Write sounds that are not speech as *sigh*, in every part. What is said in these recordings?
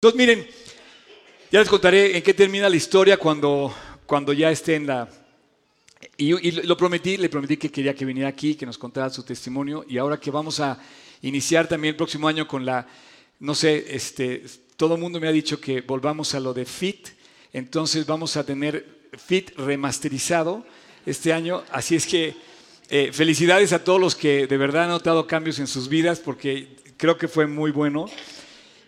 Entonces, miren, ya les contaré en qué termina la historia cuando, cuando ya esté en la... Y, lo prometí, le prometí que quería que viniera aquí, que nos contara su testimonio. Y ahora que vamos a iniciar también el próximo año con la, no sé, este, todo el mundo me ha dicho que volvamos a lo de FIT. Entonces vamos a tener FIT remasterizado este año. Así es que eh, felicidades a todos los que de verdad han notado cambios en sus vidas, porque creo que fue muy bueno.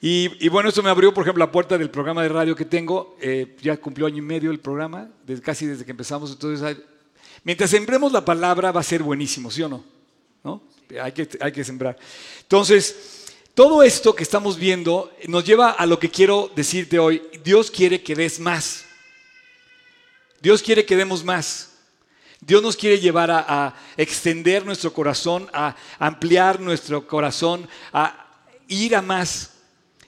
Y, bueno, esto me abrió, por ejemplo, la puerta del programa de radio que tengo. Eh, ya cumplió año y medio el programa, casi desde que empezamos. Entonces, mientras sembremos la palabra, va a ser buenísimo, ¿sí o no? ¿No? Hay, que, hay que sembrar. Entonces, todo esto que estamos viendo nos lleva a lo que quiero decirte hoy. Dios quiere que des más. Dios quiere que demos más. Dios nos quiere llevar a, a extender nuestro corazón, a ampliar nuestro corazón, a ir a más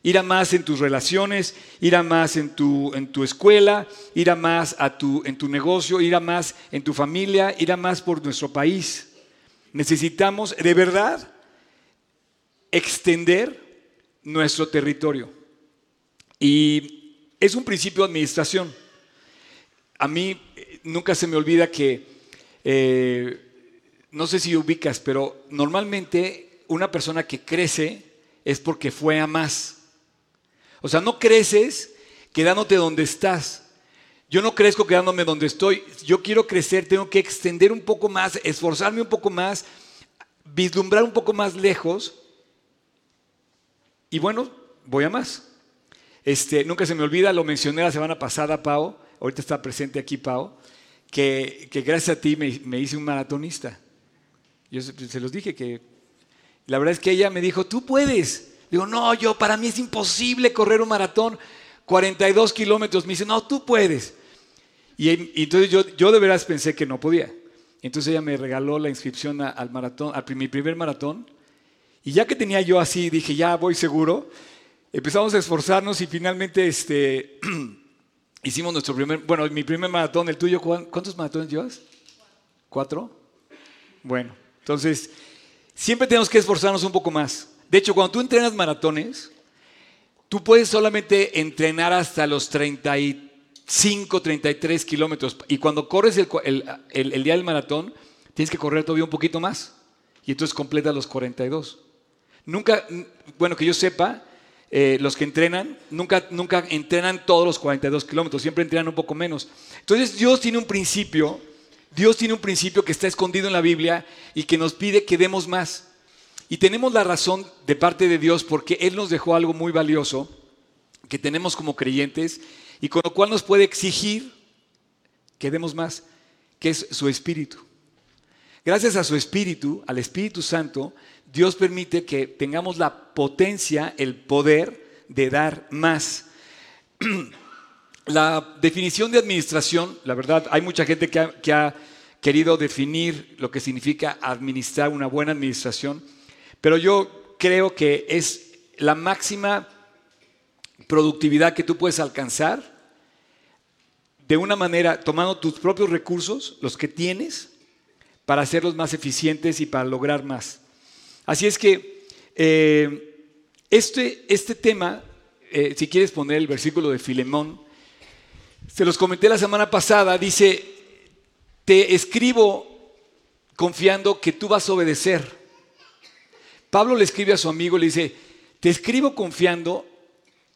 ir a más en tus relaciones, ir a más en tu, en tu escuela, ir a más a tu, en tu negocio, ir a más en tu familia, ir a más por nuestro país. Necesitamos de verdad extender nuestro territorio. Y es un principio de administración. A mí eh, nunca se me olvida que, eh, no sé si ubicas, pero normalmente una persona que crece es porque fue a más. O sea, no creces quedándote donde estás. Yo no crezco quedándome donde estoy. Yo quiero crecer, tengo que extender un poco más, esforzarme un poco más, vislumbrar un poco más lejos. Y bueno, voy a más. Este, nunca se me olvida, lo mencioné la semana pasada, Pau, ahorita está presente aquí Pau, que, gracias a ti me, hice un maratonista. Yo se los dije que la verdad es que ella me dijo, tú puedes. Digo, no, yo, para mí es imposible correr un maratón, 42 kilómetros. Me dice, no, tú puedes. Y, entonces yo, yo de veras pensé que no podía. Entonces ella me regaló la inscripción al maratón, a mi primer maratón. Y ya que tenía yo así, dije, ya voy seguro. Empezamos a esforzarnos y finalmente este, *clears throat* hicimos nuestro primer, bueno, mi primer maratón, el tuyo, ¿cuántos maratones llevas? ¿Cuatro? Bueno, entonces, siempre tenemos que esforzarnos un poco más. De hecho, cuando tú entrenas maratones, tú puedes solamente entrenar hasta los 35, 33 kilómetros. Y cuando corres el, día del maratón, tienes que correr todavía un poquito más. Y entonces completas los 42. Nunca, bueno, que yo sepa, eh, los que entrenan, nunca, nunca entrenan todos los 42 kilómetros, siempre entrenan un poco menos. Entonces Dios tiene un principio, Dios tiene un principio que está escondido en la Biblia y que nos pide que demos más. Y tenemos la razón de parte de Dios porque Él nos dejó algo muy valioso que tenemos como creyentes y con lo cual nos puede exigir que demos más, que es su espíritu. Gracias a su espíritu, al Espíritu Santo, Dios permite que tengamos la potencia, el poder de dar más. *clears throat* La definición de administración, la verdad, hay mucha gente que ha, que ha querido definir lo que significa administrar una buena administración. Pero yo creo que es la máxima productividad que tú puedes alcanzar de una manera tomando tus propios recursos, los que tienes, para hacerlos más eficientes y para lograr más. Así es que eh, este, este tema, eh, si quieres poner el versículo de Filemón, se los comenté la semana pasada, dice, te escribo confiando que tú vas a obedecer Pablo le escribe a su amigo y le dice, te escribo confiando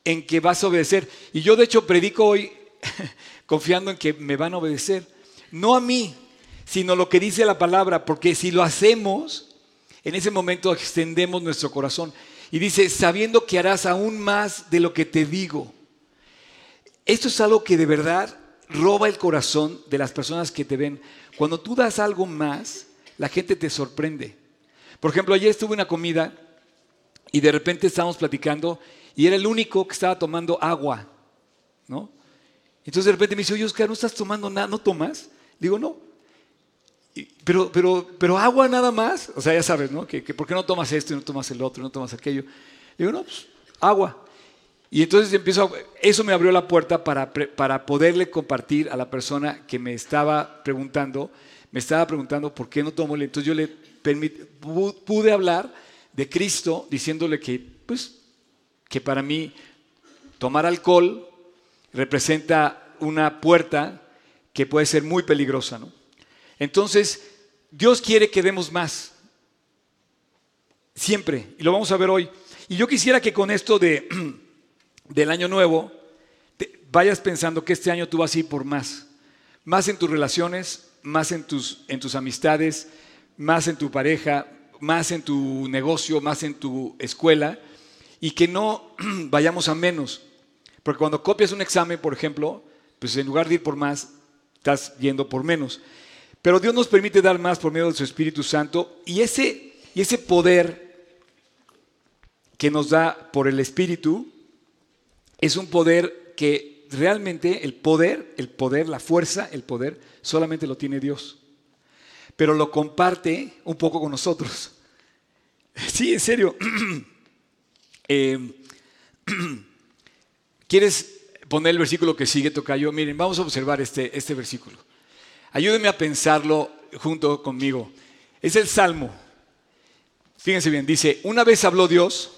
en que vas a obedecer. Y yo de hecho predico hoy *laughs* confiando en que me van a obedecer. No a mí, sino lo que dice la palabra, porque si lo hacemos, en ese momento extendemos nuestro corazón. Y dice, sabiendo que harás aún más de lo que te digo. Esto es algo que de verdad roba el corazón de las personas que te ven. Cuando tú das algo más, la gente te sorprende. Por ejemplo, ayer estuve en una comida y de repente estábamos platicando y era el único que estaba tomando agua, ¿no? Entonces de repente me dice, oye Oscar, ¿no estás tomando nada? ¿No tomas? Digo, no. pero, pero, pero agua nada más. O sea, ya sabes, ¿no? Que, ¿Por qué no tomas esto y no tomas el otro, no tomas aquello? Digo, no, pues agua. Y entonces empiezo, eso me abrió la puerta para, para poderle compartir a la persona que me estaba preguntando, me estaba preguntando por qué no tomo. Entonces yo le pude hablar de Cristo diciéndole que, pues, que para mí Tomar alcohol representa una puerta que puede ser muy peligrosa. ¿no? Entonces, Dios quiere que demos más. Siempre. Y lo vamos a ver hoy. Y yo quisiera que con esto de, *clears throat* del año nuevo vayas pensando que este año tú vas a ir por más. Más en tus relaciones, más en tus, en tus amistades, más en tu pareja, más en tu negocio, más en tu escuela. Y que no *clears throat* vayamos a menos. Porque cuando copias un examen, por ejemplo, pues en lugar de ir por más, estás yendo por menos. Pero Dios nos permite dar más por medio de su Espíritu Santo y ese, y ese poder que nos da por el Espíritu es un poder que realmente el poder, el poder, la fuerza, el poder, solamente lo tiene Dios. Pero lo comparte un poco con nosotros. *laughs* Sí, en serio. *clears throat* Eh, *clears throat* ¿Quieres poner el versículo que sigue, Tocayo? Miren, vamos a observar este, este versículo. Ayúdenme a pensarlo junto conmigo. Es el Salmo. Fíjense bien, dice, una vez habló Dios,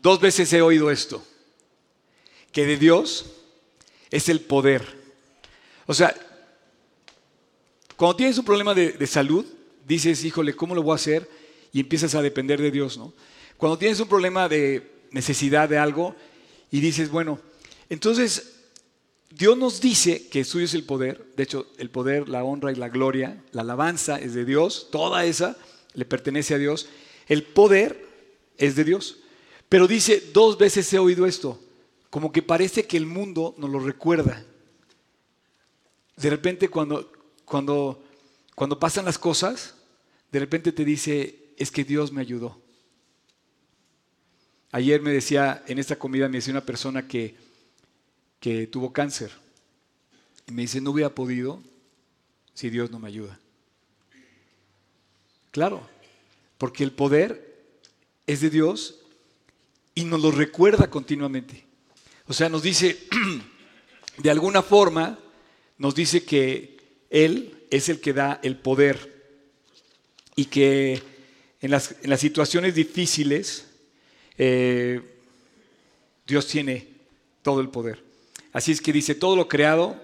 dos veces he oído esto, que de Dios es el poder. O sea, cuando tienes un problema de, salud, dices, híjole, ¿cómo lo voy a hacer? Y empiezas a depender de Dios, ¿no? Cuando tienes un problema de necesidad de algo, y dices, bueno, entonces Dios nos dice que suyo es el poder, de hecho el poder, la honra y la gloria, la alabanza es de Dios, toda esa le pertenece a Dios, el poder es de Dios. Pero dice, dos veces he oído esto, como que parece que el mundo nos lo recuerda. De repente cuando, cuando, cuando pasan las cosas, de repente te dice, es que Dios me ayudó. Ayer me decía, en esta comida me decía una persona que, que tuvo cáncer. Y me dice, no hubiera podido si Dios no me ayuda. Claro, porque el poder es de Dios y nos lo recuerda continuamente. O sea, nos dice, *clears throat* de alguna forma, nos dice que Él es el que da el poder y que en las, en las situaciones difíciles, eh, Dios tiene todo el poder. Así es que dice, todo lo creado,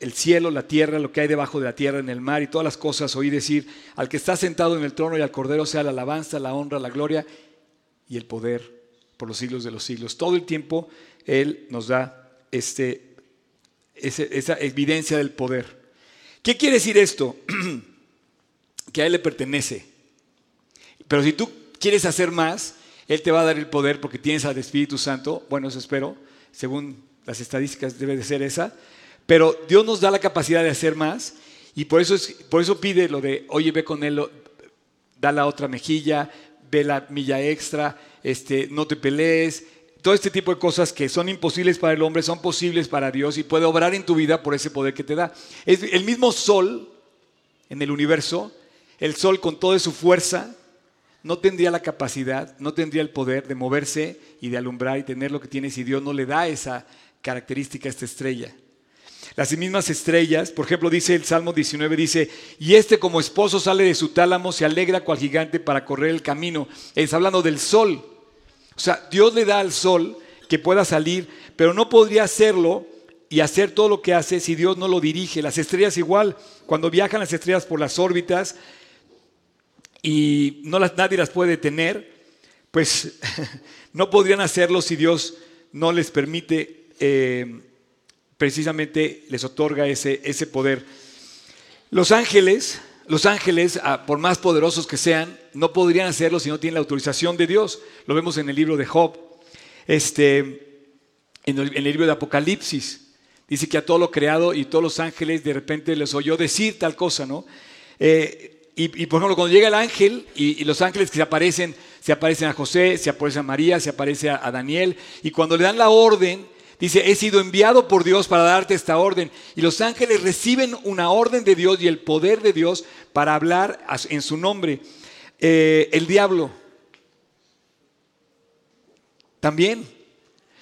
el cielo, la tierra, lo que hay debajo de la tierra, en el mar y todas las cosas, oí decir, al que está sentado en el trono y al cordero sea la alabanza, la honra, la gloria y el poder por los siglos de los siglos. Todo el tiempo Él nos da este, esa evidencia del poder. ¿Qué quiere decir esto? *clears throat* que a Él le pertenece. Pero si tú quieres hacer más, él te va a dar el poder porque tienes al Espíritu Santo. Bueno, eso espero. Según las estadísticas debe de ser esa. Pero Dios nos da la capacidad de hacer más. Y por eso, es, por eso pide lo de, oye, ve con Él, da la otra mejilla, ve la milla extra, este, no te pelees. Todo este tipo de cosas que son imposibles para el hombre son posibles para Dios y puede obrar en tu vida por ese poder que te da. Es el mismo sol en el universo, el sol con toda su fuerza, no tendría la capacidad, no tendría el poder de moverse y de alumbrar y tener lo que tiene si Dios no le da esa característica a esta estrella. Las mismas estrellas, por ejemplo, dice el Salmo 19, dice, y este como esposo sale de su tálamo, se alegra cual gigante para correr el camino. Es hablando del sol. O sea, Dios le da al sol que pueda salir, pero no podría hacerlo y hacer todo lo que hace si Dios no lo dirige. Las estrellas igual, cuando viajan las estrellas por las órbitas, y no las, nadie las puede tener, pues *laughs* no podrían hacerlo si Dios no les permite, eh, precisamente les otorga ese, ese poder. Los ángeles, los ángeles, ah, por más poderosos que sean, no podrían hacerlo si no tienen la autorización de Dios. Lo vemos en el libro de Job, este, en, el, libro de Apocalipsis. Dice que a todo lo creado y todos los ángeles de repente les oyó decir tal cosa, ¿no? Eh, y, por ejemplo, cuando llega el ángel y, los ángeles que se aparecen, se aparecen a José, se aparece a María, se aparece a, Daniel, y cuando le dan la orden, dice, he sido enviado por Dios para darte esta orden. Y los ángeles reciben una orden de Dios y el poder de Dios para hablar en su nombre. Eh, el diablo también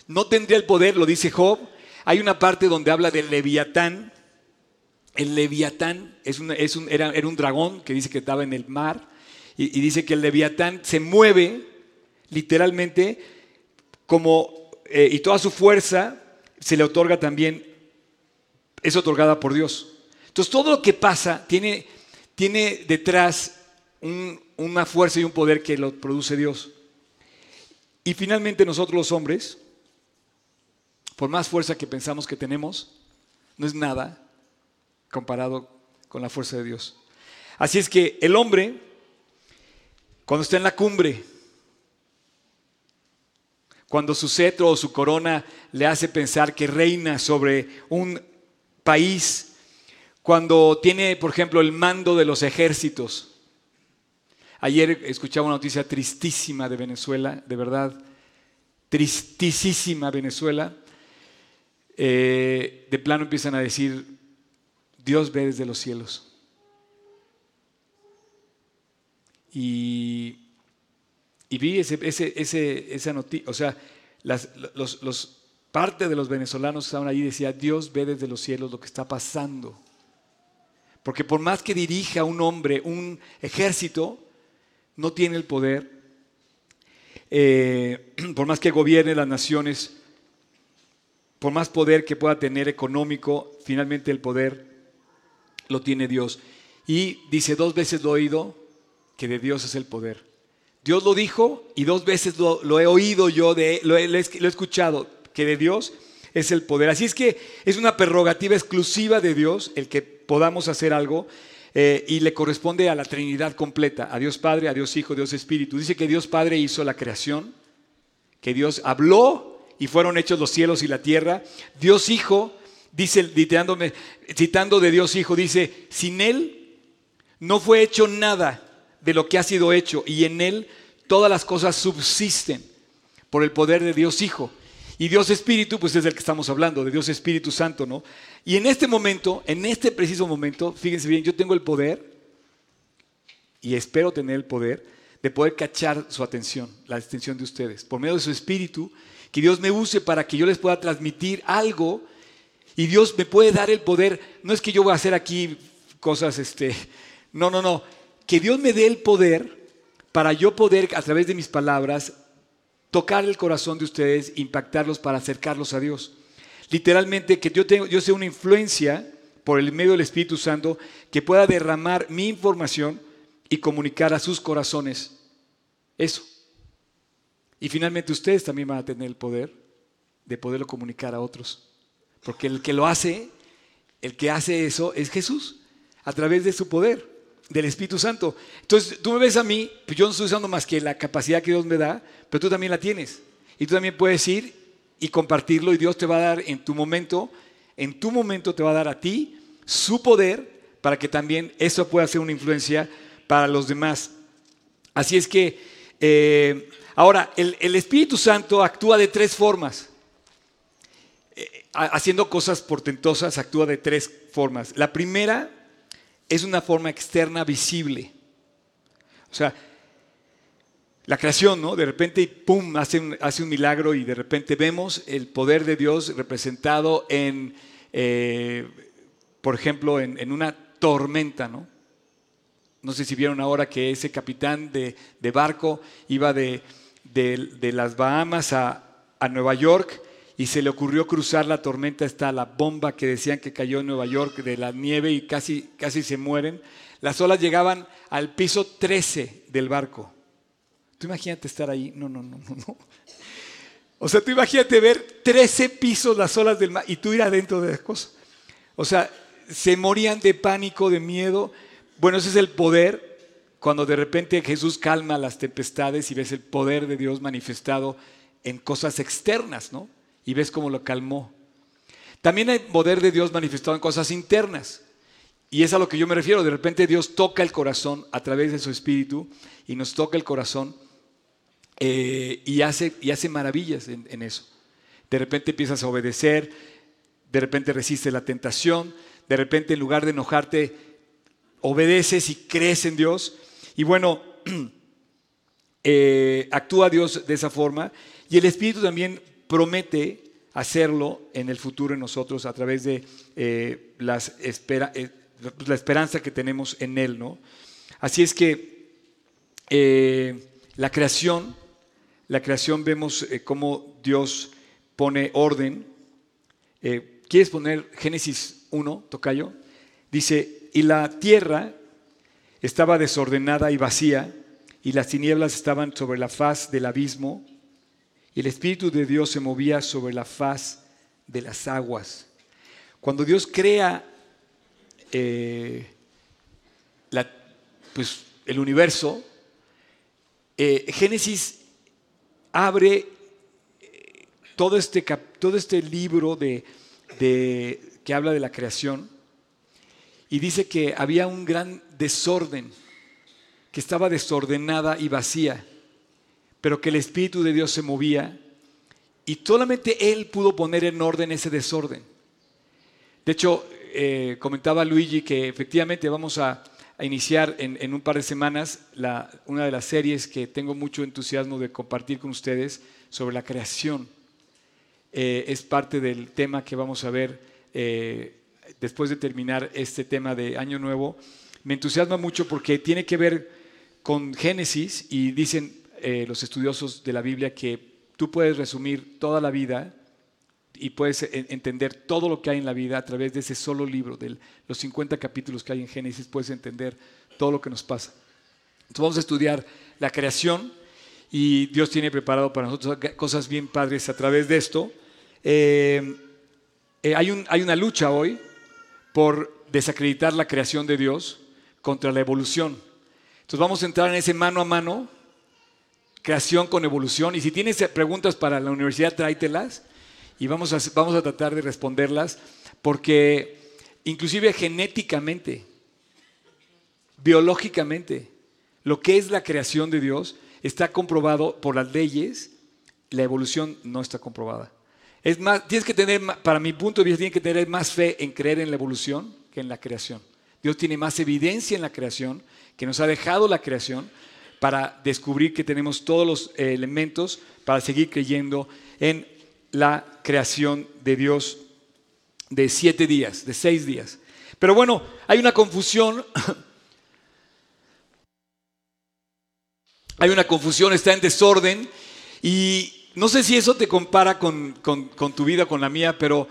no tendría el poder, lo dice Job. Hay una parte donde habla del leviatán, el leviatán es era, un dragón que dice que estaba en el mar y, dice que el leviatán se mueve literalmente como eh, y toda su fuerza se le otorga también, es otorgada por Dios. Entonces todo lo que pasa tiene, tiene detrás una fuerza y un poder que lo produce Dios. Y finalmente nosotros los hombres, por más fuerza que pensamos que tenemos, no es nada comparado con la fuerza de Dios. Así es que el hombre, cuando está en la cumbre, cuando su cetro o su corona le hace pensar que reina sobre un país, cuando tiene, por ejemplo, el mando de los ejércitos. Ayer escuchaba una noticia tristísima de Venezuela, de verdad, tristísima Venezuela. Eh, de plano empiezan a decir, Dios ve desde los cielos. Y, vi ese, esa noticia, o sea, los, parte de los venezolanos que estaban allí decía, Dios ve desde los cielos lo que está pasando. Porque por más que dirija un hombre, un ejército, no tiene el poder. Eh, *clears throat* por más que gobierne las naciones, por más poder que pueda tener económico, finalmente el poder lo tiene Dios. Y dice, dos veces lo oído, que de Dios es el poder. Dios lo dijo y dos veces lo, he oído yo, de, lo, he, escuchado, que de Dios es el poder. Así es que es una prerrogativa exclusiva de Dios el que podamos hacer algo eh, y le corresponde a la Trinidad completa, a Dios Padre, a Dios Hijo, Dios Espíritu. Dice que Dios Padre hizo la creación, que Dios habló y fueron hechos los cielos y la tierra. Dios Hijo, dice, citando de Dios Hijo, dice, sin Él no fue hecho nada de lo que ha sido hecho y en Él todas las cosas subsisten por el poder de Dios Hijo. Y Dios Espíritu, pues es del que estamos hablando, de Dios Espíritu Santo, ¿no? Y en este momento, en este preciso momento, fíjense bien, yo tengo el poder, y espero tener el poder, de poder cachar su atención, la atención de ustedes, por medio de su Espíritu, que Dios me use para que yo les pueda transmitir algo, y Dios me puede dar el poder, no es que yo voy a hacer aquí cosas, este, no, no, no, que Dios me dé el poder para yo poder, a través de mis palabras, tocar el corazón de ustedes, impactarlos para acercarlos a Dios. Literalmente que yo, tengo, yo sea una influencia por el medio del Espíritu Santo que pueda derramar mi información y comunicar a sus corazones eso. Y finalmente ustedes también van a tener el poder de poderlo comunicar a otros. Porque el que lo hace, el que hace eso es Jesús, a través de su poder del Espíritu Santo. Entonces, tú me ves a mí, pues yo no estoy usando más que la capacidad que Dios me da, pero tú también la tienes. Y tú también puedes ir y compartirlo y Dios te va a dar en tu momento, en tu momento te va a dar a ti su poder para que también eso pueda ser una influencia para los demás. Así es que, eh, ahora, el, Espíritu Santo actúa de tres formas. Eh, haciendo cosas portentosas, actúa de tres formas. La primera es una forma externa visible. O sea, la creación, ¿no? De repente, ¡pum!, hace un, hace un milagro y de repente vemos el poder de Dios representado en, eh, por ejemplo, en, una tormenta, ¿no? No sé si vieron ahora que ese capitán de, barco iba de, las Bahamas a Nueva York y se le ocurrió cruzar la tormenta, está la bomba que decían que cayó en Nueva York de la nieve y casi, casi se mueren. Las olas llegaban al piso 13 del barco. Tú imagínate estar ahí. No, no, no, no, no. O sea, tú imagínate ver 13 pisos las olas del mar y tú ir adentro de las cosas. O sea, se morían de pánico, de miedo. Bueno, ese es el poder cuando de repente Jesús calma las tempestades y ves el poder de Dios manifestado en cosas externas, ¿no? Y ves cómo lo calmó. También hay poder de Dios manifestado en cosas internas. Y es a lo que yo me refiero. De repente Dios toca el corazón a través de su espíritu y nos toca el corazón eh, y, hace, y hace maravillas en, eso. De repente empiezas a obedecer, de repente resistes la tentación, de repente en lugar de enojarte, obedeces y crees en Dios. Y bueno, *clears throat* eh, actúa Dios de esa forma. Y el Espíritu también promete hacerlo en el futuro en nosotros a través de eh, las eh, la esperanza que tenemos en Él. ¿no? Así es que eh, la creación, la creación vemos cómo Dios pone orden. ¿Quieres poner Génesis 1, Tocayo? Dice, y la tierra estaba desordenada y vacía, y las tinieblas estaban sobre la faz del abismo, el Espíritu de Dios se movía sobre la faz de las aguas. Cuando Dios crea eh, pues, el universo, eh, Génesis abre eh, todo este, todo este libro de, que habla de la creación y dice que había un gran desorden, que estaba desordenada y vacía, pero que el Espíritu de Dios se movía y solamente Él pudo poner en orden ese desorden. De hecho, eh, comentaba Luigi que efectivamente vamos a, iniciar en, un par de semanas una de las series que tengo mucho entusiasmo de compartir con ustedes sobre la creación. Eh, es parte del tema que vamos a ver eh, después de terminar este tema de Año Nuevo, me entusiasma mucho porque tiene que ver con Génesis y dicen eh, los estudiosos de la Biblia que tú puedes resumir toda la vida y puedes entender todo lo que hay en la vida a través de ese solo libro, de los 50 capítulos que hay en Génesis, puedes entender todo lo que nos pasa. Entonces vamos a estudiar la creación y Dios tiene preparado para nosotros cosas bien padres a través de esto. Eh, eh, hay, un, hay una lucha hoy por desacreditar la creación de Dios contra la evolución. Entonces vamos a entrar en ese mano a mano, creación con evolución. Y si tienes preguntas para la universidad, tráetelas y vamos a, vamos a tratar de responderlas, porque inclusive genéticamente, biológicamente, lo que es la creación de Dios está comprobado por las leyes, la evolución no está comprobada. Es más, tienes que tener, para mi punto de vista, tienes que tener más fe en creer en la evolución que en la creación. Dios tiene más evidencia en la creación, que nos ha dejado la creación, para descubrir que tenemos todos los eh, elementos para seguir creyendo en la creación de Dios de siete días, de seis días. Pero bueno, hay una confusión. *laughs* hay una confusión, está en desorden y no sé si eso te compara con, tu vida, con la mía, pero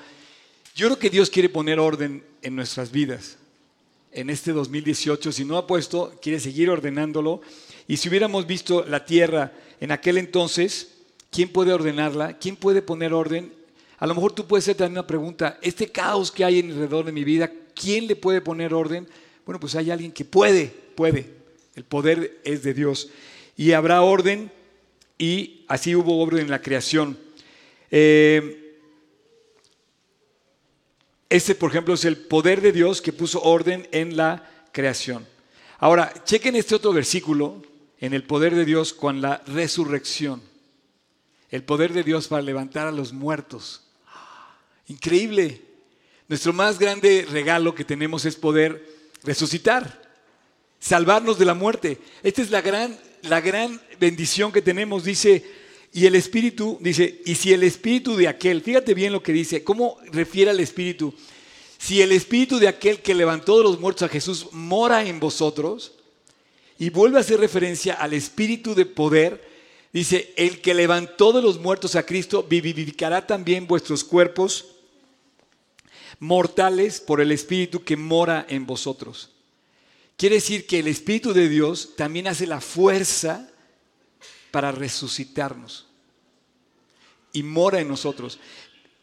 yo creo que Dios quiere poner orden en nuestras vidas. En este 2018, si no ha puesto, quiere seguir ordenándolo. Y si hubiéramos visto la tierra en aquel entonces, ¿quién puede ordenarla? ¿Quién puede poner orden? A lo mejor tú puedes hacer también una pregunta, este caos que hay alrededor de mi vida, ¿quién le puede poner orden? Bueno, pues hay alguien que puede, puede. El poder es de Dios. Y habrá orden y así hubo orden en la creación. Eh, este, por ejemplo, es el poder de Dios que puso orden en la creación. Ahora, chequen este otro versículo en el poder de Dios con la resurrección. El poder de Dios para levantar a los muertos. Increíble. Nuestro más grande regalo que tenemos es poder resucitar, salvarnos de la muerte. Esta es la gran la gran bendición que tenemos, dice, y el Espíritu, dice, y si el Espíritu de aquel, fíjate bien lo que dice, ¿cómo refiere al Espíritu? Si el Espíritu de aquel que levantó de los muertos a Jesús mora en vosotros, y vuelve a hacer referencia al Espíritu de poder, dice, el que levantó de los muertos a Cristo vivificará también vuestros cuerpos mortales por el Espíritu que mora en vosotros. Quiere decir que el Espíritu de Dios también hace la fuerza para resucitarnos y mora en nosotros.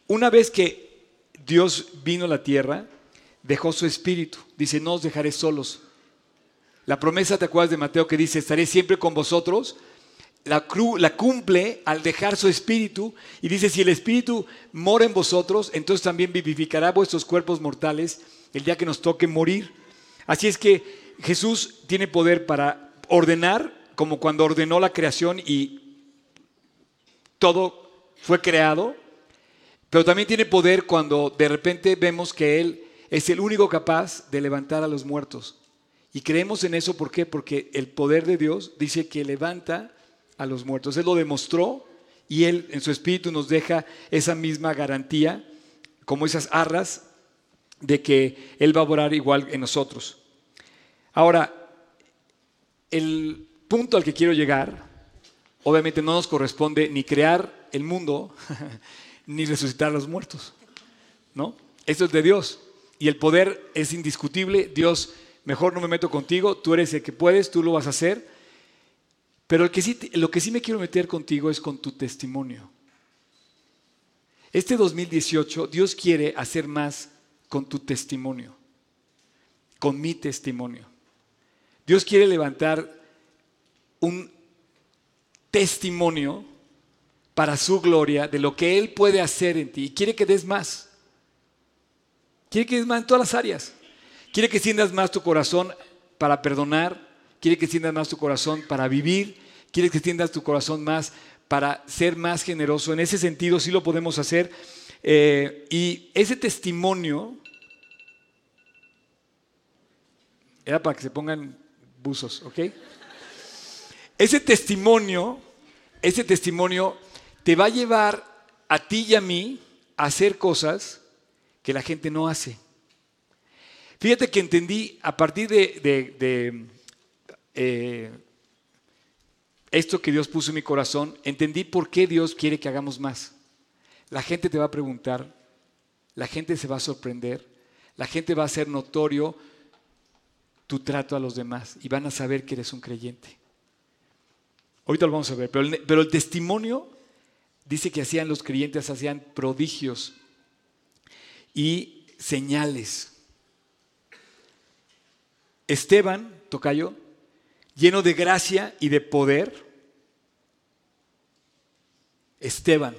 Una vez que Dios vino a la tierra, dejó su Espíritu. Dice, no os dejaré solos. La promesa, ¿te acuerdas de Mateo que dice, estaré siempre con vosotros? La, la, cumple al dejar su espíritu y dice, si el espíritu mora en vosotros, entonces también vivificará vuestros cuerpos mortales el día que nos toque morir. Así es que Jesús tiene poder para ordenar, como cuando ordenó la creación y todo fue creado, pero también tiene poder cuando de repente vemos que Él es el único capaz de levantar a los muertos. Y creemos en eso, ¿por qué? Porque el poder de Dios dice que levanta a los muertos. Él lo demostró y Él en su espíritu nos deja esa misma garantía, como esas arras, de que Él va a orar igual en nosotros. Ahora, el punto al que quiero llegar, obviamente no nos corresponde ni crear el mundo, *laughs* ni resucitar a los muertos. ¿No? Esto es de Dios. Y el poder es indiscutible. Dios, mejor no me meto contigo, tú eres el que puedes, tú lo vas a hacer. Pero lo que sí me quiero meter contigo es con tu testimonio. Este 2018 Dios quiere hacer más con tu testimonio, con mi testimonio. Dios quiere levantar un testimonio para su gloria de lo que Él puede hacer en ti y quiere que des más. Quiere que des más en todas las áreas. Quiere que sientas más tu corazón para perdonar. Quiere que sientas más tu corazón para vivir. Quiere que sientas tu corazón más para ser más generoso. En ese sentido sí lo podemos hacer. Eh, y ese testimonio era para que se pongan buzos, ¿ok? Ese testimonio, ese testimonio te va a llevar a ti y a mí a hacer cosas que la gente no hace. Fíjate que entendí a partir de, eh, esto que Dios puso en mi corazón, entendí por qué Dios quiere que hagamos más. La gente te va a preguntar, la gente se va a sorprender, la gente va a hacer notorio tu trato a los demás y van a saber que eres un creyente. Ahorita lo vamos a ver, pero el, pero el testimonio dice que hacían los creyentes, hacían prodigios y señales. Esteban, tocayo, lleno de gracia y de poder. Esteban,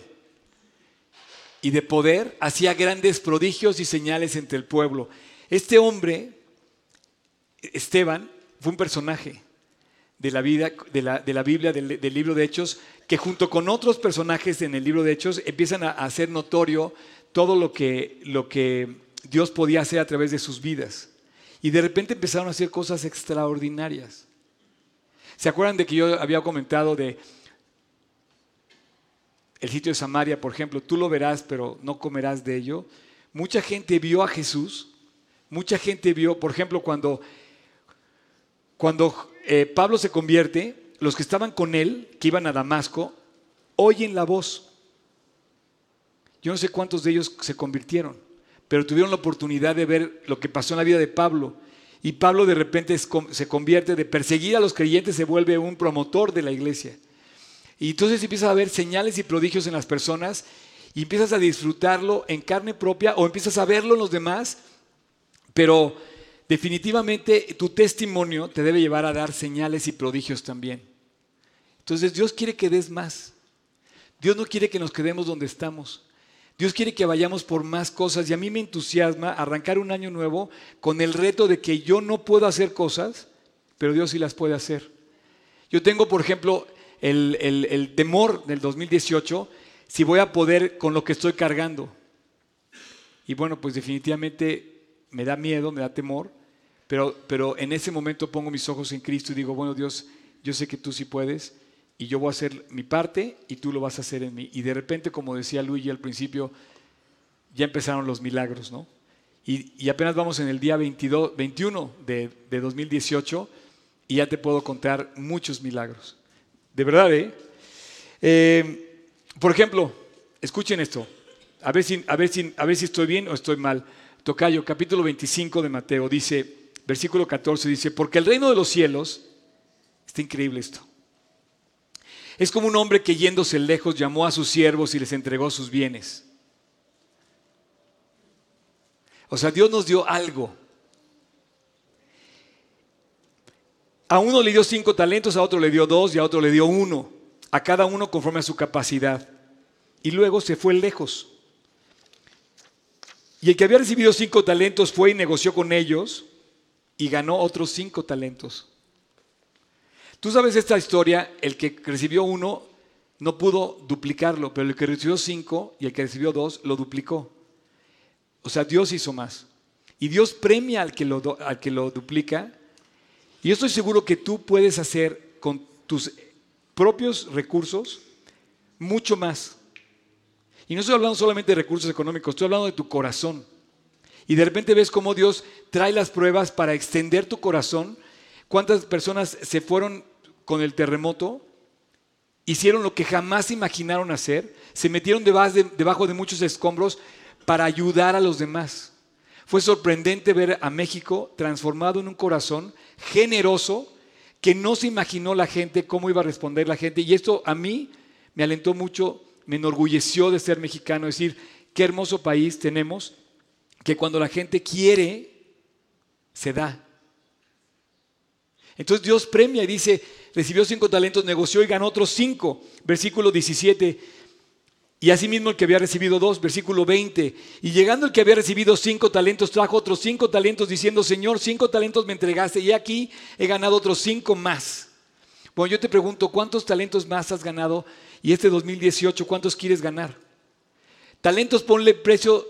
y de poder, hacía grandes prodigios y señales entre el pueblo. Este hombre, Esteban, fue un personaje de la vida, de la, de la Biblia, del, del, libro de Hechos, que junto con otros personajes en el libro de Hechos empiezan a, hacer notorio todo lo que, lo que Dios podía hacer a través de sus vidas. Y de repente empezaron a hacer cosas extraordinarias. ¿Se acuerdan de que yo había comentado de el sitio de Samaria, por ejemplo? Tú lo verás, pero no comerás de ello. Mucha gente vio a Jesús. Mucha gente vio, por ejemplo, cuando, cuando eh, Pablo se convierte, los que estaban con él, que iban a Damasco, oyen la voz. Yo no sé cuántos de ellos se convirtieron, pero tuvieron la oportunidad de ver lo que pasó en la vida de Pablo. Y Pablo de repente se convierte de perseguir a los creyentes, se vuelve un promotor de la iglesia. Y entonces empiezas a ver señales y prodigios en las personas y empiezas a disfrutarlo en carne propia o empiezas a verlo en los demás, pero definitivamente tu testimonio te debe llevar a dar señales y prodigios también. Entonces Dios quiere que des más. Dios no quiere que nos quedemos donde estamos. Dios quiere que vayamos por más cosas y a mí me entusiasma arrancar un año nuevo con el reto de que yo no puedo hacer cosas, pero Dios sí las puede hacer. Yo tengo, por ejemplo, el, el temor del 2018, si voy a poder con lo que estoy cargando. Y bueno, pues definitivamente me da miedo, me da temor, pero, pero en ese momento pongo mis ojos en Cristo y digo, bueno Dios, yo sé que tú sí puedes y yo voy a hacer mi parte y tú lo vas a hacer en mí. Y de repente, como decía Luigi al principio, ya empezaron los milagros, ¿no? Y, apenas vamos en el día 22, 21 de, de 2018 y ya te puedo contar muchos milagros. De verdad, ¿eh? eh por ejemplo, escuchen esto, a ver, si, a, ver si, a ver si estoy bien o estoy mal. Tocayo, capítulo 25 de Mateo, dice, versículo 14, dice, porque el reino de los cielos, está increíble esto, es como un hombre que yéndose lejos llamó a sus siervos y les entregó sus bienes. O sea, Dios nos dio algo. A uno le dio cinco talentos, a otro le dio dos y a otro le dio uno, a cada uno conforme a su capacidad. Y luego se fue lejos. Y el que había recibido cinco talentos fue y negoció con ellos y ganó otros cinco talentos. Tú sabes esta historia, el que recibió uno no pudo duplicarlo, pero el que recibió cinco y el que recibió dos lo duplicó. O sea, Dios hizo más. Y Dios premia al que lo, al que lo duplica. Y yo estoy seguro que tú puedes hacer con tus propios recursos mucho más. Y no estoy hablando solamente de recursos económicos, estoy hablando de tu corazón. Y de repente ves cómo Dios trae las pruebas para extender tu corazón. ¿Cuántas personas se fueron con el terremoto hicieron lo que jamás imaginaron hacer, se metieron debajo de muchos escombros para ayudar a los demás. Fue sorprendente ver a México transformado en un corazón generoso que no se imaginó la gente cómo iba a responder la gente. Y esto a mí me alentó mucho, me enorgulleció de ser mexicano, decir, qué hermoso país tenemos, que cuando la gente quiere, se da. Entonces Dios premia y dice, recibió cinco talentos, negoció y ganó otros cinco. Versículo 17. Y asimismo el que había recibido dos, versículo 20. Y llegando el que había recibido cinco talentos, trajo otros cinco talentos diciendo, Señor, cinco talentos me entregaste y aquí he ganado otros cinco más. Bueno, yo te pregunto, ¿cuántos talentos más has ganado? Y este 2018, ¿cuántos quieres ganar? Talentos, ponle precio,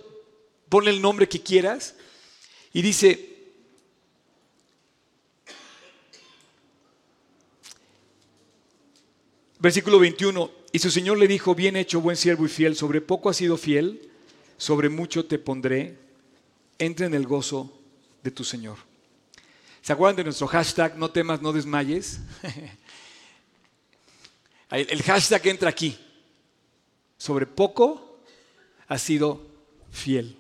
ponle el nombre que quieras. Y dice, Versículo 21, y su Señor le dijo, bien hecho, buen siervo y fiel, sobre poco has sido fiel, sobre mucho te pondré, entra en el gozo de tu Señor. ¿Se acuerdan de nuestro hashtag, no temas, no desmayes? *laughs* el hashtag entra aquí, sobre poco has sido fiel.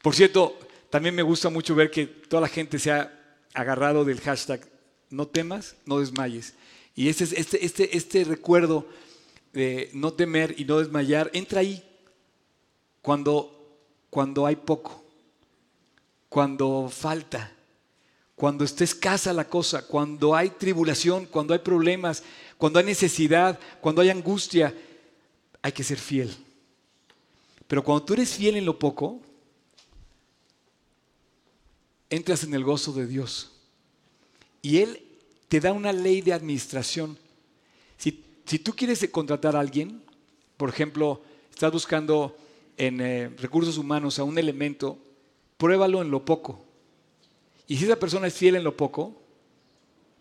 Por cierto, también me gusta mucho ver que toda la gente se ha agarrado del hashtag, no temas, no desmayes. Y este, este, este, este recuerdo de no temer y no desmayar entra ahí cuando, cuando hay poco, cuando falta, cuando está escasa la cosa, cuando hay tribulación, cuando hay problemas, cuando hay necesidad, cuando hay angustia, hay que ser fiel. Pero cuando tú eres fiel en lo poco, entras en el gozo de Dios. Y Él te da una ley de administración. Si, tú quieres contratar a alguien, por ejemplo, estás buscando en eh, recursos humanos a un elemento, pruébalo en lo poco. Y si esa persona es fiel en lo poco,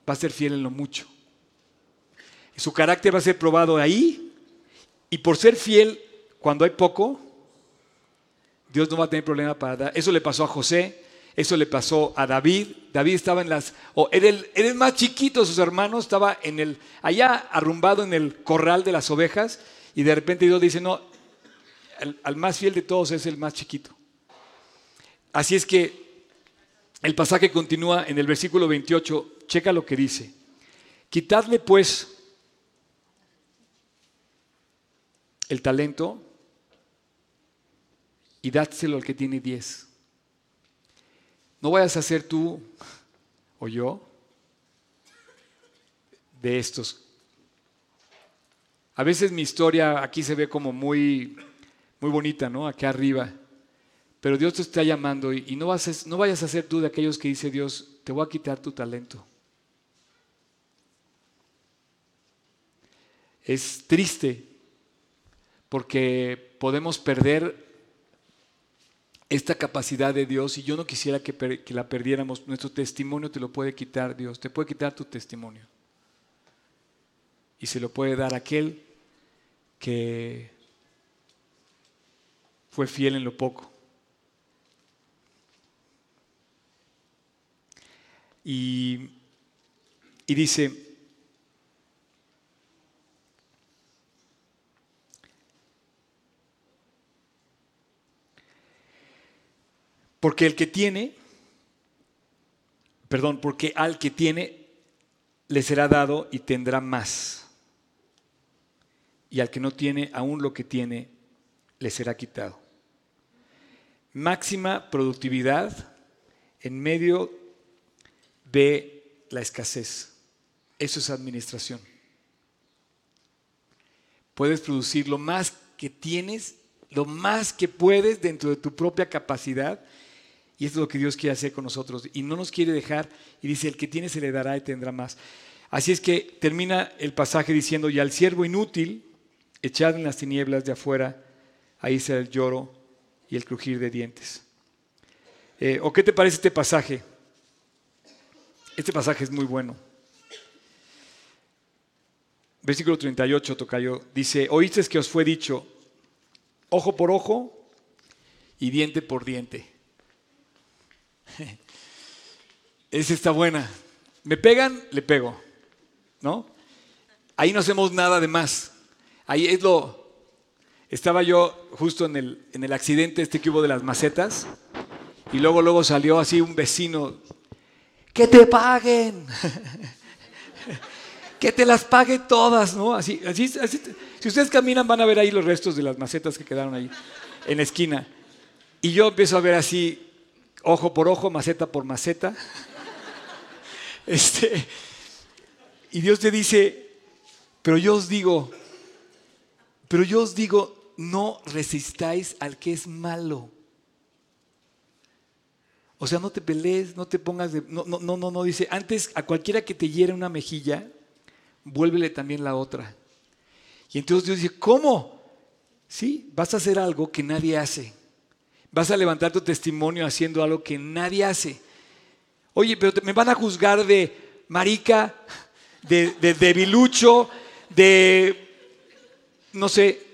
va a ser fiel en lo mucho. Su carácter va a ser probado ahí y por ser fiel cuando hay poco, Dios no va a tener problema para dar. Eso le pasó a José, eso le pasó a David. David estaba en las, o era, el, más chiquito de sus hermanos, estaba en el, allá arrumbado en el corral de las ovejas, y de repente Dios dice, no, al más fiel de todos es el más chiquito. Así es que el pasaje continúa en el versículo 28, checa lo que dice. Quitadle pues el talento y dádselo al que tiene diez. No vayas a ser tú o yo de estos. A veces mi historia aquí se ve como muy, muy bonita, ¿no? Aquí arriba. Pero Dios te está llamando y, no, vas no vayas a ser tú de aquellos que dice Dios, te voy a quitar tu talento. Es triste porque podemos perder esta capacidad de Dios y yo no quisiera que, la perdiéramos. Nuestro testimonio te lo puede quitar Dios, te puede quitar tu testimonio. Y se lo puede dar aquel que fue fiel en lo poco. Y, y dice, Porque el que tiene, perdón, porque al que tiene le será dado y tendrá más. Y al que no tiene, aún lo que tiene, le será quitado. Máxima productividad en medio de la escasez. Eso es administración. Puedes producir lo más que tienes, lo más que puedes dentro de tu propia capacidad y esto es lo que Dios quiere hacer con nosotros. Y no nos quiere dejar. Y dice, el que tiene se le dará y tendrá más. Así es que termina el pasaje diciendo, y al siervo inútil, echad en las tinieblas de afuera, ahí será el lloro y el crujir de dientes. Eh, ¿O qué te parece este pasaje? Este pasaje es muy bueno. Versículo 38, Tocayo, dice, oíste que os fue dicho, ojo por ojo y diente por diente. *laughs* Esa está buena. Me pegan, le pego. ¿No? ahí no hacemos nada de más. Ahí es lo... Estaba yo justo en el, en el accidente este que hubo de las macetas y luego, luego salió así un vecino, que te paguen, *laughs* que te las pague todas, ¿no? Así, así, si ustedes caminan van a ver ahí los restos de las macetas que quedaron ahí en la esquina. Y yo empiezo a ver así, ojo por ojo, maceta por maceta. *laughs* Este, y Dios te dice, pero yo os digo, pero yo os digo, no resistáis al que es malo. O sea, no te pelees, no te pongas de... No, no, no, no, dice, antes a cualquiera que te hiere una mejilla, vuélvele también la otra. Y entonces Dios dice, ¿cómo? Sí, vas a hacer algo que nadie hace. Vas a levantar tu testimonio haciendo algo que nadie hace. Oye, pero me van a juzgar de marica, de, de debilucho, de, no sé,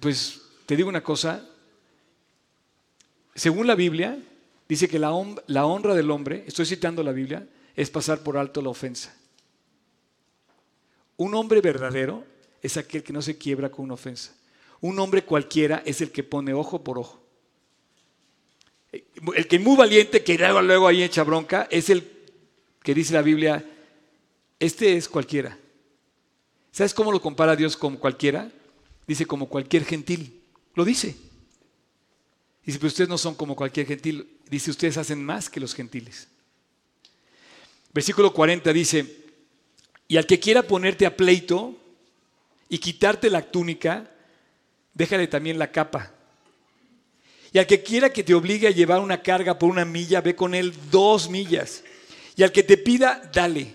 pues te digo una cosa, según la Biblia, dice que la, honra del hombre, estoy citando la Biblia, es pasar por alto la ofensa. Un hombre verdadero es aquel que no se quiebra con una ofensa. Un hombre cualquiera es el que pone ojo por ojo. El que es muy valiente, que luego, ahí echa bronca, es el que dice la Biblia, este es cualquiera. ¿Sabes cómo lo compara Dios con cualquiera? Dice como cualquier gentil. Lo dice. Dice, pero ustedes no son como cualquier gentil. Dice, ustedes hacen más que los gentiles. Versículo 40 dice, y al que quiera ponerte a pleito y quitarte la túnica, déjale también la capa. Y al que quiera que te obligue a llevar una carga por una milla, ve con él dos millas. Y al que te pida, dale.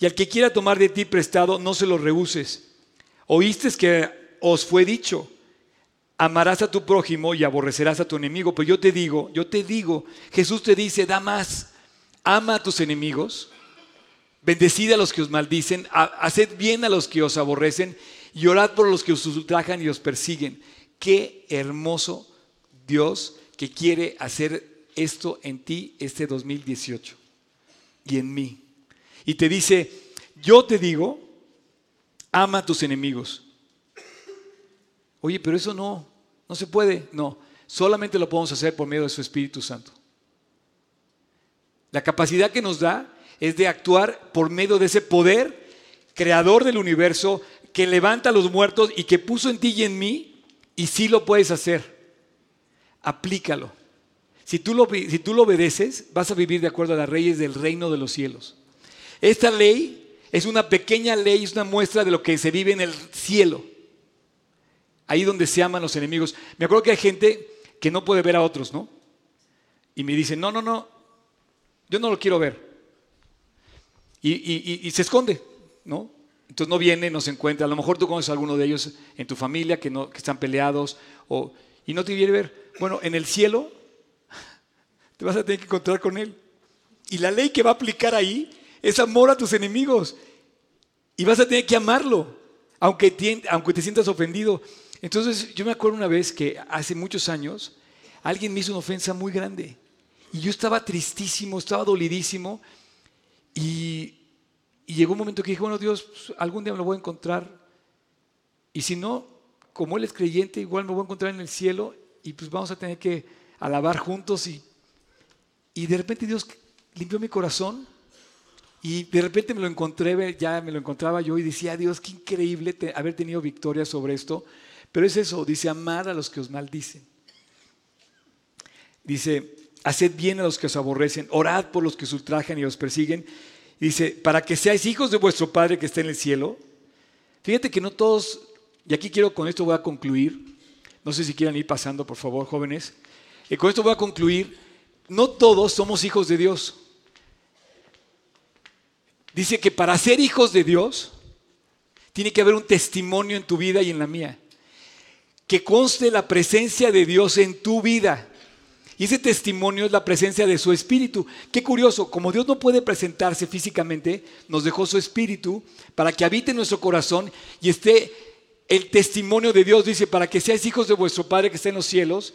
Y al que quiera tomar de ti prestado, no se lo rehuses. Oíste que os fue dicho amarás a tu prójimo y aborrecerás a tu enemigo. Pero yo te digo, yo te digo, Jesús te dice, da más, ama a tus enemigos, bendecid a los que os maldicen, haced bien a los que os aborrecen y por los que os ultrajan y os persiguen. Qué hermoso Dios que quiere hacer esto en ti este 2018 y en mí. Y te dice, yo te digo, ama a tus enemigos. Oye, pero eso no, no se puede. No, solamente lo podemos hacer por medio de su Espíritu Santo. La capacidad que nos da es de actuar por medio de ese poder creador del universo que levanta a los muertos y que puso en ti y en mí, y sí lo puedes hacer. Aplícalo. Si tú, lo, si tú lo obedeces, vas a vivir de acuerdo a las leyes del reino de los cielos. Esta ley es una pequeña ley, es una muestra de lo que se vive en el cielo ahí donde se aman los enemigos. Me acuerdo que hay gente que no puede ver a otros, ¿no? Y me dicen, no, no, no, yo no lo quiero ver. Y, se esconde, ¿no? Entonces no viene, no se encuentra. A lo mejor tú conoces a alguno de ellos en tu familia que, no, que están peleados y no te quiere ver. Bueno, en el cielo *laughs* te vas a tener que encontrar con él. Y la ley que va a aplicar ahí es amor a tus enemigos. Y vas a tener que amarlo, aunque aunque te sientas ofendido. Entonces yo me acuerdo una vez que hace muchos años alguien me hizo una ofensa muy grande y yo estaba tristísimo, estaba dolidísimo y, llegó un momento que dije, bueno Dios, pues, algún día me lo voy a encontrar y si no, como Él es creyente, igual me voy a encontrar en el cielo y pues vamos a tener que alabar juntos y, y de repente Dios limpió mi corazón y de repente me lo encontré, ya me lo encontraba yo y decía, Dios, qué increíble haber tenido victoria sobre esto. Pero es eso, dice, amar a los que os maldicen. Dice, haced bien a los que os aborrecen, orad por los que os ultrajan y os persiguen. Dice, para que seáis hijos de vuestro Padre que está en el cielo. Fíjate que no todos, y aquí quiero con esto voy a concluir, no sé si quieran ir pasando, por favor, jóvenes. Y con esto voy a concluir, no todos somos hijos de Dios. Dice que para ser hijos de Dios, tiene que haber un testimonio en tu vida y en la mía que conste la presencia de Dios en tu vida. Y ese testimonio es la presencia de su espíritu. Qué curioso, como Dios no puede presentarse físicamente, nos dejó su espíritu para que habite en nuestro corazón y esté el testimonio de Dios. Dice, para que seáis hijos de vuestro Padre que está en los cielos,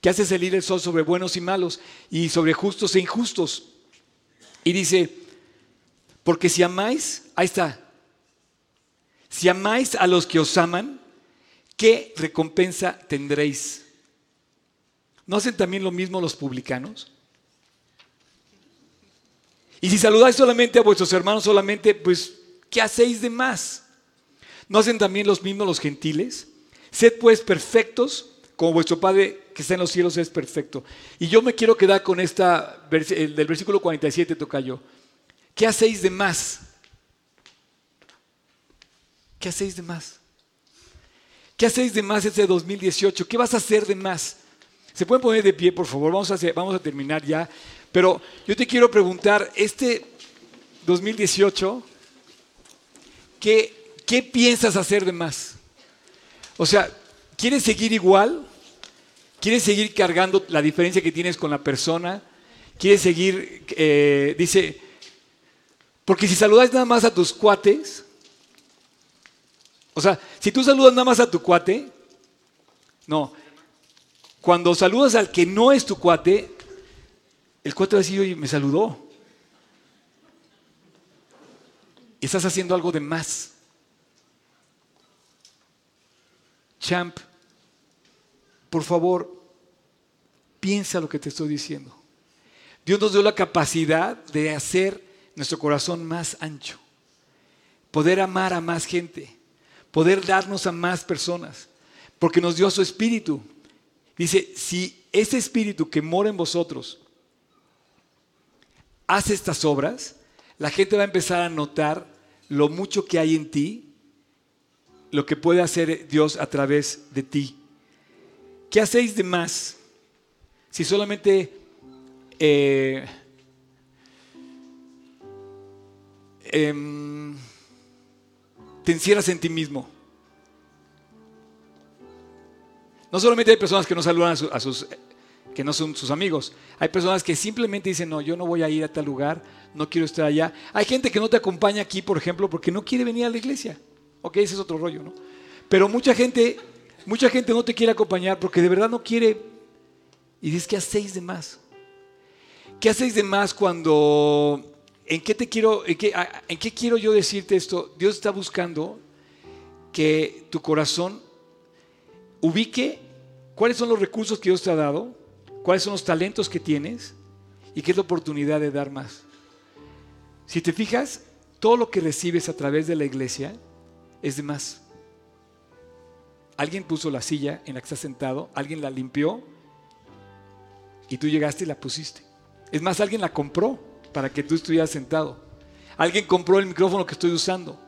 que hace salir el sol sobre buenos y malos y sobre justos e injustos. Y dice, porque si amáis, ahí está, si amáis a los que os aman, ¿qué recompensa tendréis? ¿No hacen también lo mismo los publicanos? Y si saludáis solamente a vuestros hermanos, solamente, pues, ¿qué hacéis de más? ¿No hacen también los mismos los gentiles? Sed pues perfectos, como vuestro Padre que está en los cielos es perfecto. Y yo me quiero quedar con esta, del versículo 47, toca yo. ¿Qué hacéis de más? ¿Qué hacéis de más? ¿Qué hacéis de más este 2018? ¿Qué vas a hacer de más? ¿Se pueden poner de pie, por favor? Vamos a, vamos a terminar ya. Pero yo te quiero preguntar, este 2018, ¿qué, ¿qué piensas hacer de más? O sea, ¿quieres seguir igual? ¿Quieres seguir cargando la diferencia que tienes con la persona? ¿Quieres seguir, eh, dice, porque si saludas nada más a tus cuates, o sea, si tú saludas nada más a tu cuate, no, cuando saludas al que no es tu cuate, el cuate va a decir, oye, me saludó. Estás haciendo algo de más. Champ, por favor, piensa lo que te estoy diciendo. Dios nos dio la capacidad de hacer nuestro corazón más ancho, poder amar a más gente, poder darnos a más personas, porque nos dio su espíritu. Dice, si ese espíritu que mora en vosotros hace estas obras, la gente va a empezar a notar lo mucho que hay en ti, lo que puede hacer Dios a través de ti. ¿Qué hacéis de más si solamente eh, em, te encierras en ti mismo? No solamente hay personas que no saludan a, sus, que no son sus amigos. Hay personas que simplemente dicen, no, yo no voy a ir a tal lugar, no quiero estar allá. Hay gente que no te acompaña aquí, por ejemplo, porque no quiere venir a la iglesia. Ok, ese es otro rollo, ¿no? Pero mucha gente Mucha gente no te quiere acompañar porque de verdad no quiere. Y dices, ¿qué hacéis de más? ¿Qué hacéis de más cuando... ¿En qué te quiero, en qué, en qué quiero yo decirte esto? Dios está buscando que tu corazón ubique cuáles son los recursos que Dios te ha dado, cuáles son los talentos que tienes y qué es la oportunidad de dar más. Si te fijas, todo lo que recibes a través de la iglesia es de más. Alguien puso la silla en la que estás sentado, alguien la limpió y tú llegaste y la pusiste. Es más, alguien la compró para que tú estuvieras sentado. Alguien compró el micrófono que estoy usando.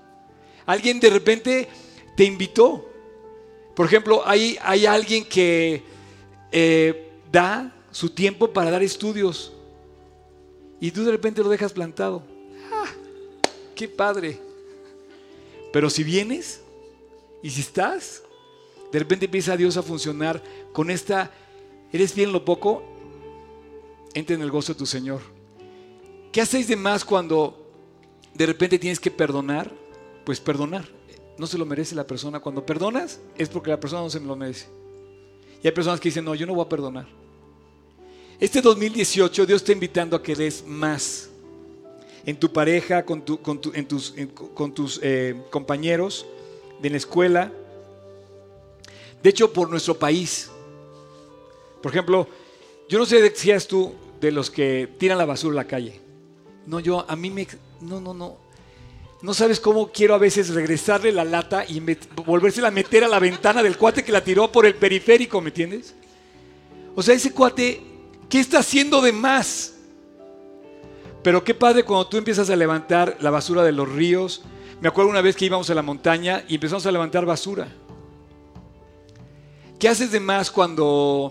Alguien de repente te invitó. Por ejemplo, hay, hay alguien que eh, da su tiempo para dar estudios y tú de repente lo dejas plantado. ¡Ah! ¡Qué padre! Pero si vienes y si estás, de repente empieza Dios a funcionar con esta, eres bien lo poco, entra en el gozo de tu Señor. ¿Qué hacéis de más cuando de repente tienes que perdonar? Pues perdonar. No se lo merece la persona. Cuando perdonas es porque la persona no se lo merece. Y hay personas que dicen, no, yo no voy a perdonar. Este 2018 Dios está invitando a que des más en tu pareja, con, tus, con tus eh, compañeros de la escuela, de hecho, por nuestro país. Por ejemplo, yo no sé si eres tú de los que tiran la basura a la calle. No, yo, a mí me... No, no, no. No sabes cómo quiero a veces regresarle la lata y volvérsela a meter a la ventana del cuate que la tiró por el periférico, ¿me entiendes? O sea, ese cuate, ¿qué está haciendo de más? Pero qué padre cuando tú empiezas a levantar la basura de los ríos. Me acuerdo una vez que íbamos a la montaña y empezamos a levantar basura. ¿Qué haces de más cuando,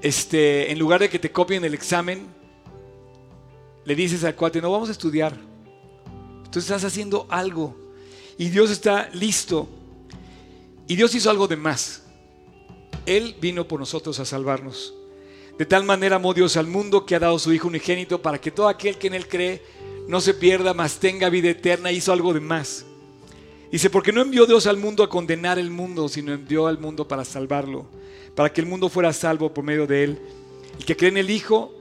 este, en lugar de que te copien el examen, le dices al cuate, no vamos a estudiar? Entonces estás haciendo algo y Dios está listo. Y Dios hizo algo de más. Él vino por nosotros a salvarnos. De tal manera amó Dios al mundo que ha dado su Hijo unigénito para que todo aquel que en Él cree no se pierda, mas tenga vida eterna. Hizo algo de más. Dice, porque no envió Dios al mundo a condenar el mundo, sino envió al mundo para salvarlo, para que el mundo fuera salvo por medio de él. El que cree en el Hijo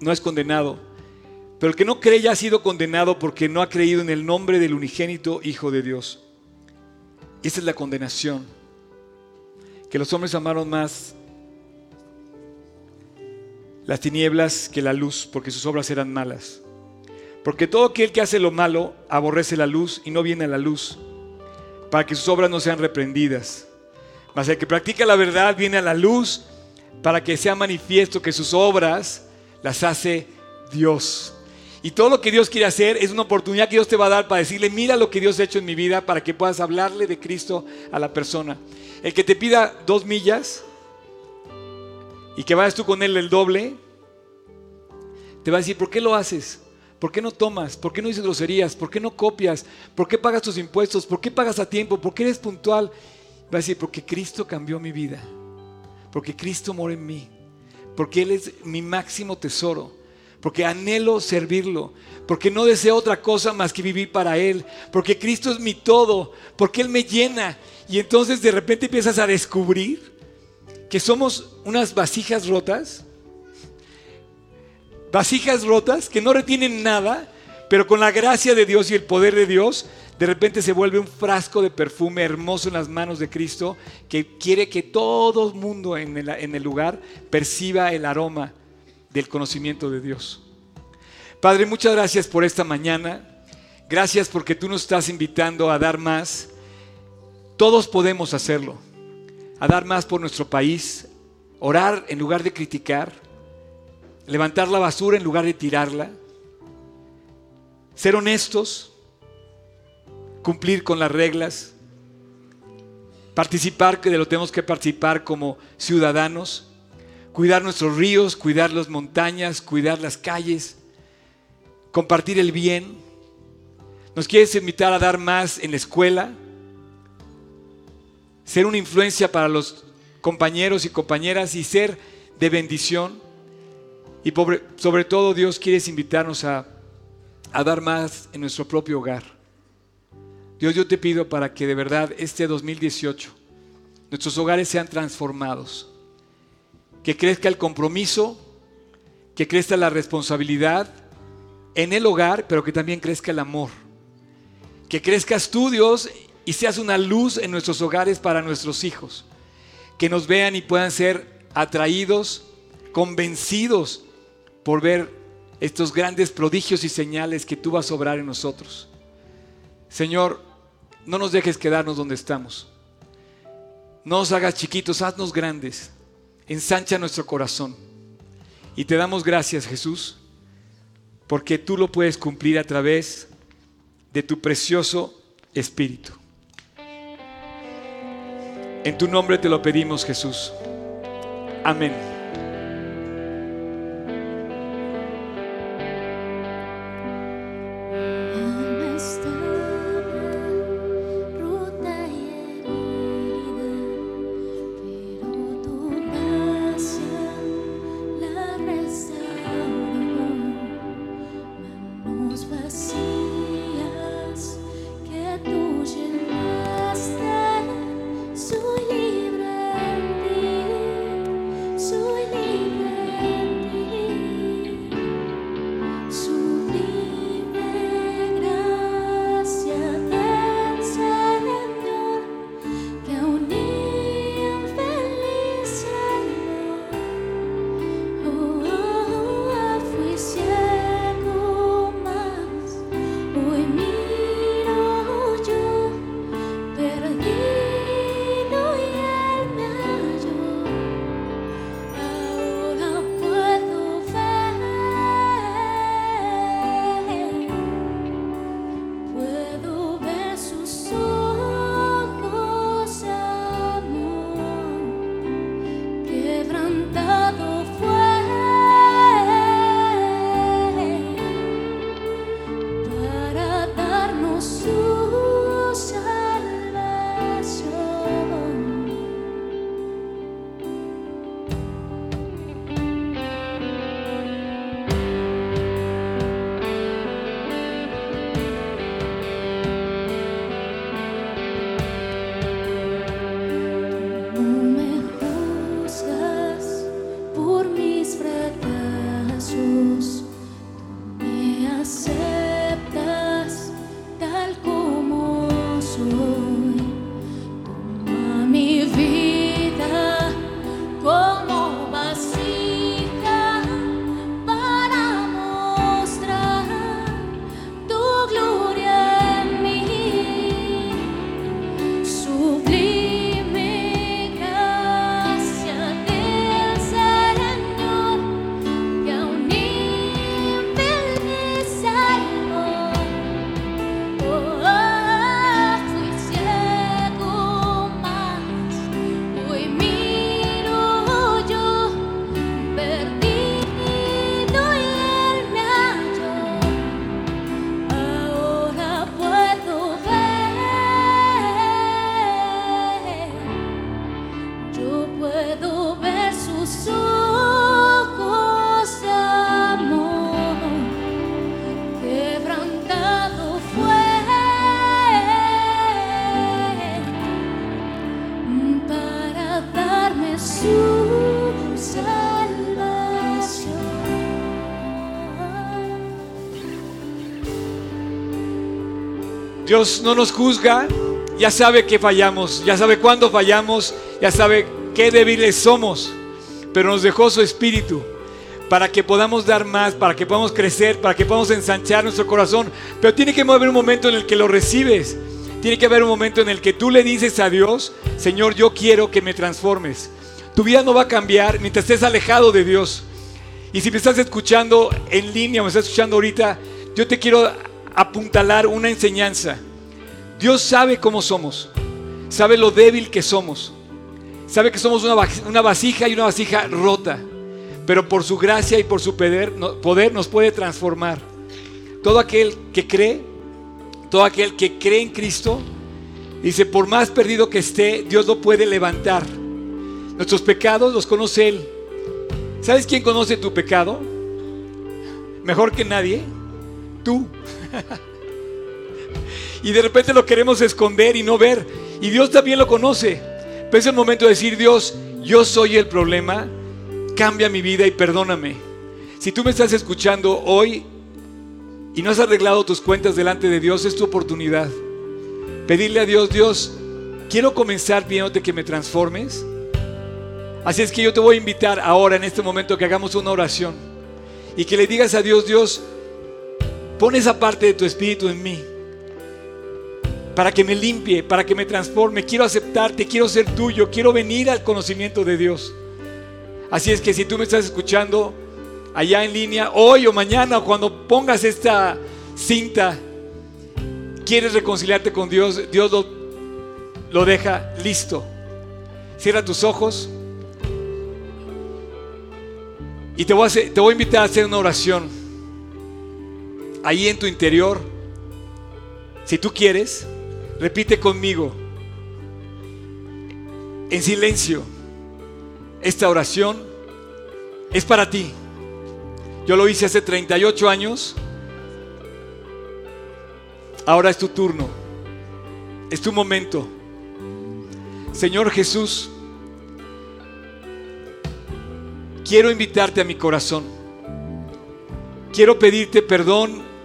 no es condenado, Pero el que no cree ya ha sido condenado porque no ha creído en el nombre del unigénito Hijo de Dios. Esa es la condenación. Que los hombres amaron más las tinieblas que la luz, porque sus obras eran malas. Porque todo aquel que hace lo malo aborrece la luz y no viene a la luz, para que sus obras no sean reprendidas. Mas el que practica la verdad viene a la luz, para que sea manifiesto que sus obras las hace Dios. Y todo lo que Dios quiere hacer es una oportunidad que Dios te va a dar para decirle, mira lo que Dios ha hecho en mi vida, para que puedas hablarle de Cristo a la persona. El que te pida dos millas, y que vayas tú con él el doble, te va a decir, ¿por qué lo haces? ¿Por qué no tomas? ¿Por qué no dices groserías? ¿Por qué no copias? ¿Por qué pagas tus impuestos? ¿Por qué pagas a tiempo? ¿Por qué eres puntual? Va a decir, porque Cristo cambió mi vida. Porque Cristo mora en mí. Porque Él es mi máximo tesoro. Porque anhelo servirlo. Porque no deseo otra cosa más que vivir para Él. Porque Cristo es mi todo. Porque Él me llena. Y entonces de repente empiezas a descubrir que somos unas vasijas rotas, vasijas rotas que no retienen nada, pero con la gracia de Dios y el poder de Dios, de repente se vuelve un frasco de perfume hermoso en las manos de Cristo que quiere que todo mundo en el, en el lugar perciba el aroma del conocimiento de Dios. Padre, muchas gracias por esta mañana. Gracias porque tú nos estás invitando a dar más. Todos podemos hacerlo. A dar más por nuestro país, orar en lugar de criticar, levantar la basura en lugar de tirarla, ser honestos, cumplir con las reglas, participar que de lo tenemos que participar como ciudadanos, cuidar nuestros ríos, cuidar las montañas, cuidar las calles, compartir el bien. Nos quieres invitar a dar más en la escuela, ser una influencia para los compañeros y compañeras y ser de bendición. Y sobre todo Dios quiere invitarnos a, a dar más en nuestro propio hogar. Dios, yo te pido para que de verdad este 2018 nuestros hogares sean transformados, que crezca el compromiso, que crezca la responsabilidad en el hogar, pero que también crezca el amor. Que crezcas tú, Dios, y seas una luz en nuestros hogares para nuestros hijos. Que nos vean y puedan ser atraídos, convencidos por ver estos grandes prodigios y señales que tú vas a obrar en nosotros. Señor, no nos dejes quedarnos donde estamos. No nos hagas chiquitos, haznos grandes. Ensancha nuestro corazón. Y te damos gracias, Jesús, porque tú lo puedes cumplir a través de tu precioso Espíritu. En tu nombre te lo pedimos, Jesús. Amén. Dios no nos juzga, ya sabe que fallamos, ya sabe cuándo fallamos, ya sabe qué débiles somos, pero nos dejó su espíritu para que podamos dar más, para que podamos crecer, para que podamos ensanchar nuestro corazón. Pero tiene que haber un momento en el que lo recibes. Tiene que haber un momento en el que tú le dices a Dios, Señor, yo quiero que me transformes. Tu vida no va a cambiar mientras estés alejado de Dios. Y si me estás escuchando en línea, me estás escuchando ahorita, yo te quiero apuntalar una enseñanza. Dios sabe cómo somos, sabe lo débil que somos, sabe que somos una, vasija y una vasija rota, pero por su gracia y por su poder nos puede transformar. Todo aquel que cree, todo aquel que cree en Cristo, dice, por más perdido que esté, Dios lo puede levantar. Nuestros pecados los conoce Él. ¿Sabes quién conoce tu pecado? Mejor que nadie. Tú. Y de repente lo queremos esconder y no ver. Y Dios también lo conoce. Pero es el momento de decir, Dios, yo soy el problema. Cambia mi vida y perdóname. Si tú me estás escuchando hoy y no has arreglado tus cuentas delante de Dios, es tu oportunidad. Pedirle a Dios, Dios, quiero comenzar pidiéndote que me transformes. Así es que yo te voy a invitar ahora en este momento que hagamos una oración y que le digas a Dios, Dios, pon esa parte de tu espíritu en mí para que me limpie, para que me transforme. Quiero aceptarte, quiero ser tuyo, quiero venir al conocimiento de Dios. Así es que si tú me estás escuchando allá en línea, hoy o mañana, cuando pongas esta cinta, quieres reconciliarte con Dios, Dios lo, deja listo. Cierra tus ojos. Y te voy, a te voy a invitar a hacer una oración. Ahí en tu interior, si tú quieres, repite conmigo, en silencio, esta oración es para ti. Yo lo hice hace 38 años. Ahora es tu turno. Es tu momento. Señor Jesús, quiero invitarte a mi corazón. Quiero pedirte perdón.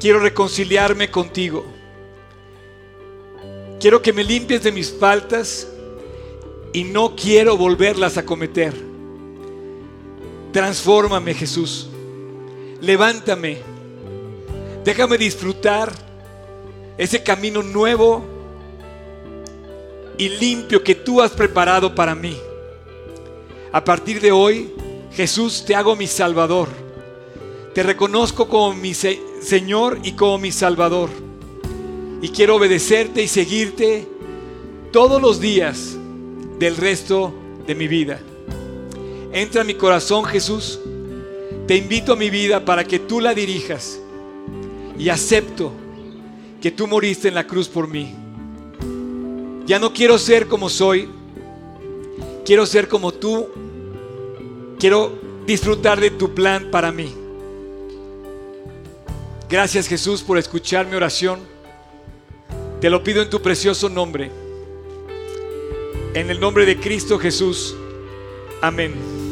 Quiero reconciliarme contigo. Quiero que me limpies de mis faltas y no quiero volverlas a cometer. Transfórmame, Jesús. Levántame. Déjame disfrutar ese camino nuevo y limpio que tú has preparado para mí. A partir de hoy, Jesús, te hago mi Salvador. Te reconozco como mi se- Señor y como mi Salvador. Y quiero obedecerte y seguirte todos los días del resto de mi vida. Entra a mi corazón, Jesús. Te invito a mi vida para que tú la dirijas. Y acepto que tú moriste en la cruz por mí. Ya no quiero ser como soy. Quiero ser como tú. Quiero disfrutar de tu plan para mí. Gracias Jesús por escuchar mi oración. Te lo pido en tu precioso nombre. En el nombre de Cristo Jesús. Amén.